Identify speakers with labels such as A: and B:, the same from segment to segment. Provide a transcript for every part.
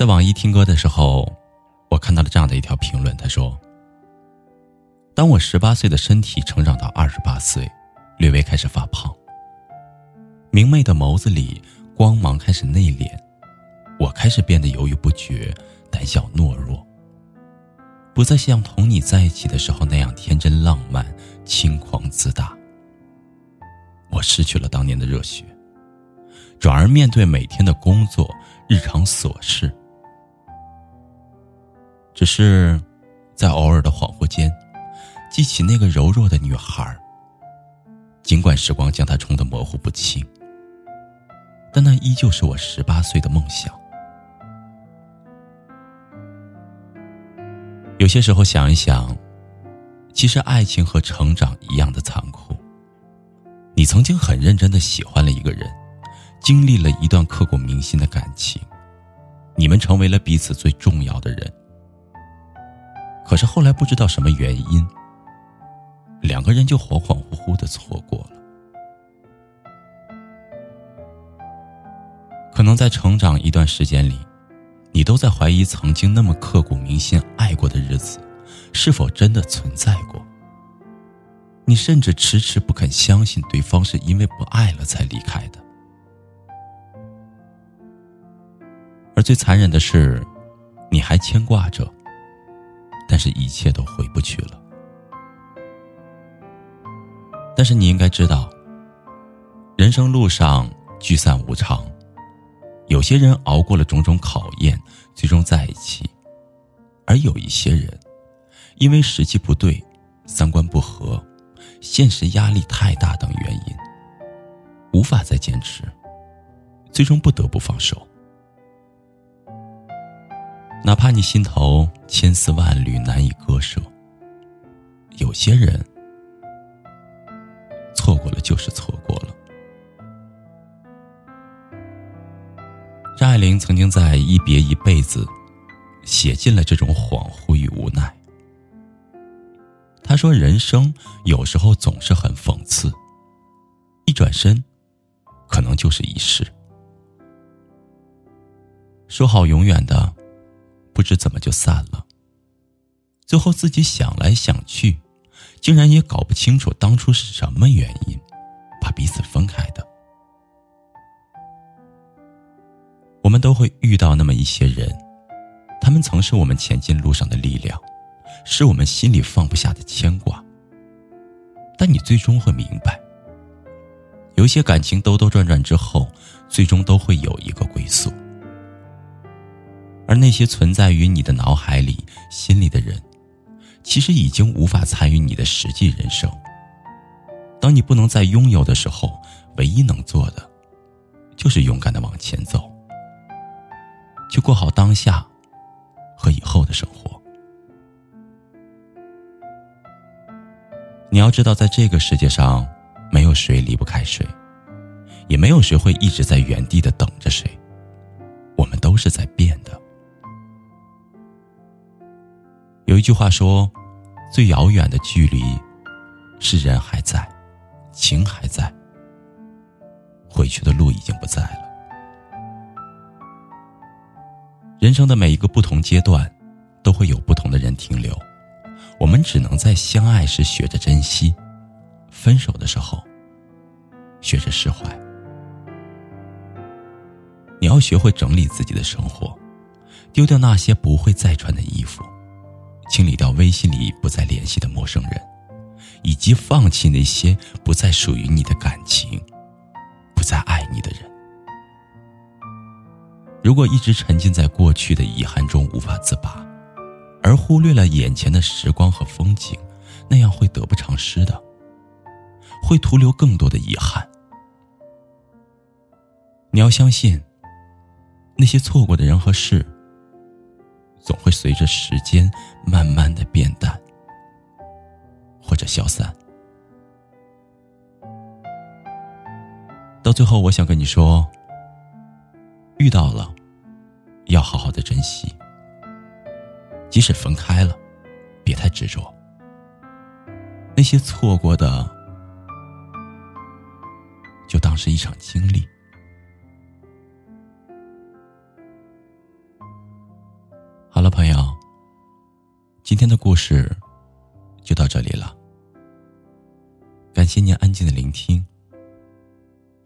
A: 在网易听歌的时候，我看到了这样的一条评论。他说：“当我十八岁的身体成长到二十八岁，略微开始发胖，明媚的眸子里光芒开始内敛，我开始变得犹豫不决、胆小懦弱，不再像同你在一起的时候那样天真浪漫、轻狂自大。我失去了当年的热血，转而面对每天的工作、日常琐事。”只是，在偶尔的恍惚间，记起那个柔弱的女孩。尽管时光将她冲得模糊不清，但那依旧是我十八岁的梦想。有些时候想一想，其实爱情和成长一样的残酷。你曾经很认真的喜欢了一个人，经历了一段刻骨铭心的感情，你们成为了彼此最重要的人。可是后来不知道什么原因，两个人就恍恍惚惚的错过了。可能在成长一段时间里，你都在怀疑曾经那么刻骨铭心爱过的日子，是否真的存在过。你甚至迟迟不肯相信对方是因为不爱了才离开的。而最残忍的是，你还牵挂着。但是，一切都回不去了。但是，你应该知道，人生路上聚散无常，有些人熬过了种种考验，最终在一起；而有一些人，因为时机不对、三观不合、现实压力太大等原因，无法再坚持，最终不得不放手。哪怕你心头千丝万缕难以割舍，有些人错过了就是错过了。张爱玲曾经在《一别一辈子》写尽了这种恍惚与无奈。她说：“人生有时候总是很讽刺，一转身，可能就是一世。说好永远的。”不知怎么就散了。最后自己想来想去，竟然也搞不清楚当初是什么原因把彼此分开的。我们都会遇到那么一些人，他们曾是我们前进路上的力量，是我们心里放不下的牵挂。但你最终会明白，有些感情兜兜转转之后，最终都会有一个归宿。而那些存在于你的脑海里、心里的人，其实已经无法参与你的实际人生。当你不能再拥有的时候，唯一能做的，就是勇敢的往前走，去过好当下和以后的生活。你要知道，在这个世界上，没有谁离不开谁，也没有谁会一直在原地的等着谁。我们都是在变的。一句话说：“最遥远的距离，是人还在，情还在，回去的路已经不在了。”人生的每一个不同阶段，都会有不同的人停留。我们只能在相爱时学着珍惜，分手的时候学着释怀。你要学会整理自己的生活，丢掉那些不会再穿的衣服。清理掉微信里不再联系的陌生人，以及放弃那些不再属于你的感情，不再爱你的人。如果一直沉浸在过去的遗憾中无法自拔，而忽略了眼前的时光和风景，那样会得不偿失的，会徒留更多的遗憾。你要相信，那些错过的人和事，总会随着时间慢慢的变淡，或者消散。到最后，我想跟你说，遇到了，要好好的珍惜。即使分开了，别太执着。那些错过的，就当是一场经历。今天的故事就到这里了。感谢您安静的聆听，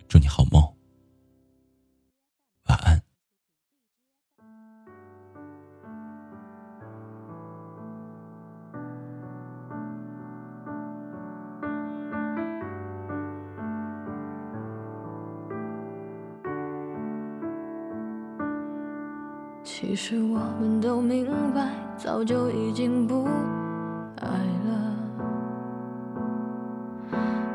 A: 祝你好梦。
B: 其实我们都明白，早就已经不爱了，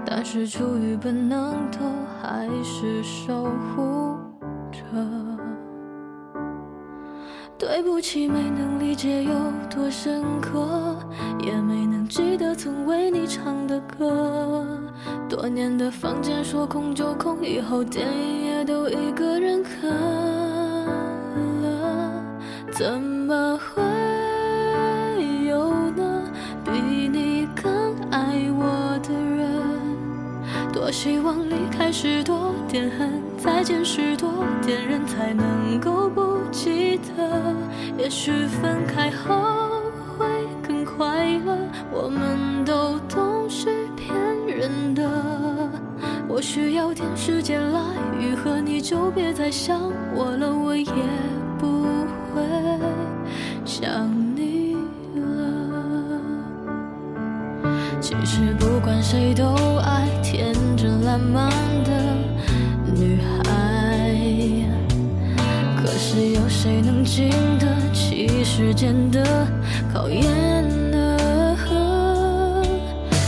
B: 但是出于本能，都还是守护着。对不起，没能理解有多深刻，也没能记得曾为你唱的歌。多年的房间说空就空，以后电影也都一个人看。怎么会有呢？比你更爱我的人？多希望离开时多点恨，再见时多点人，才能够不记得。也许分开后会更快乐。我们都懂是骗人的。我需要点时间来愈合，你就别再想我了，我也。想你了。其实不管谁都爱天真烂漫的女孩，可是有谁能经得起时间的考验呢？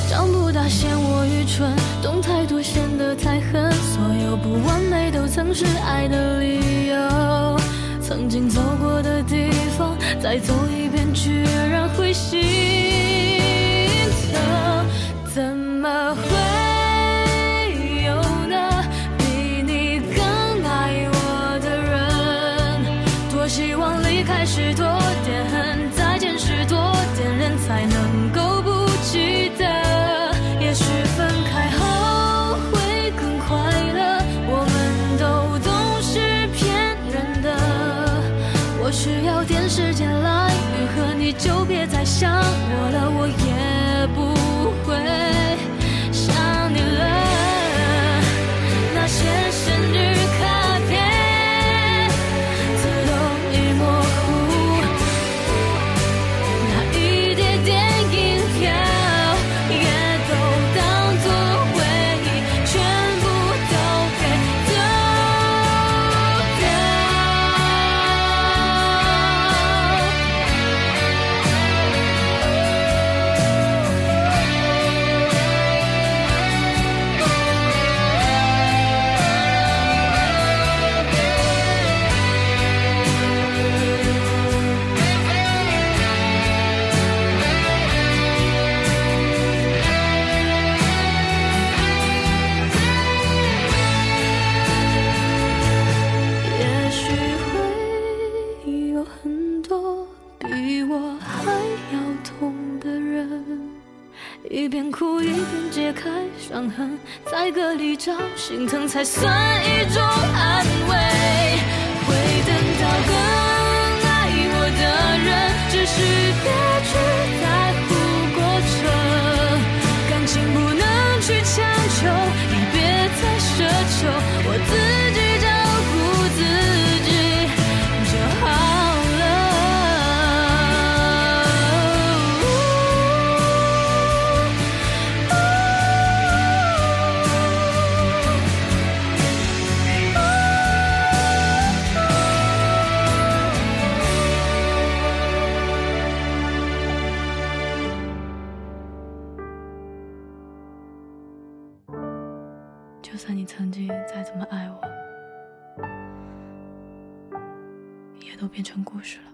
B: 长不大嫌我愚蠢，懂太多显得太狠，所有不完美都曾是爱的理由。曾经走过的地再走一遍，去想我了，我也不在歌里找心疼，才算一种安慰。会等到更就算你曾经再怎么爱我，也都变成故事了。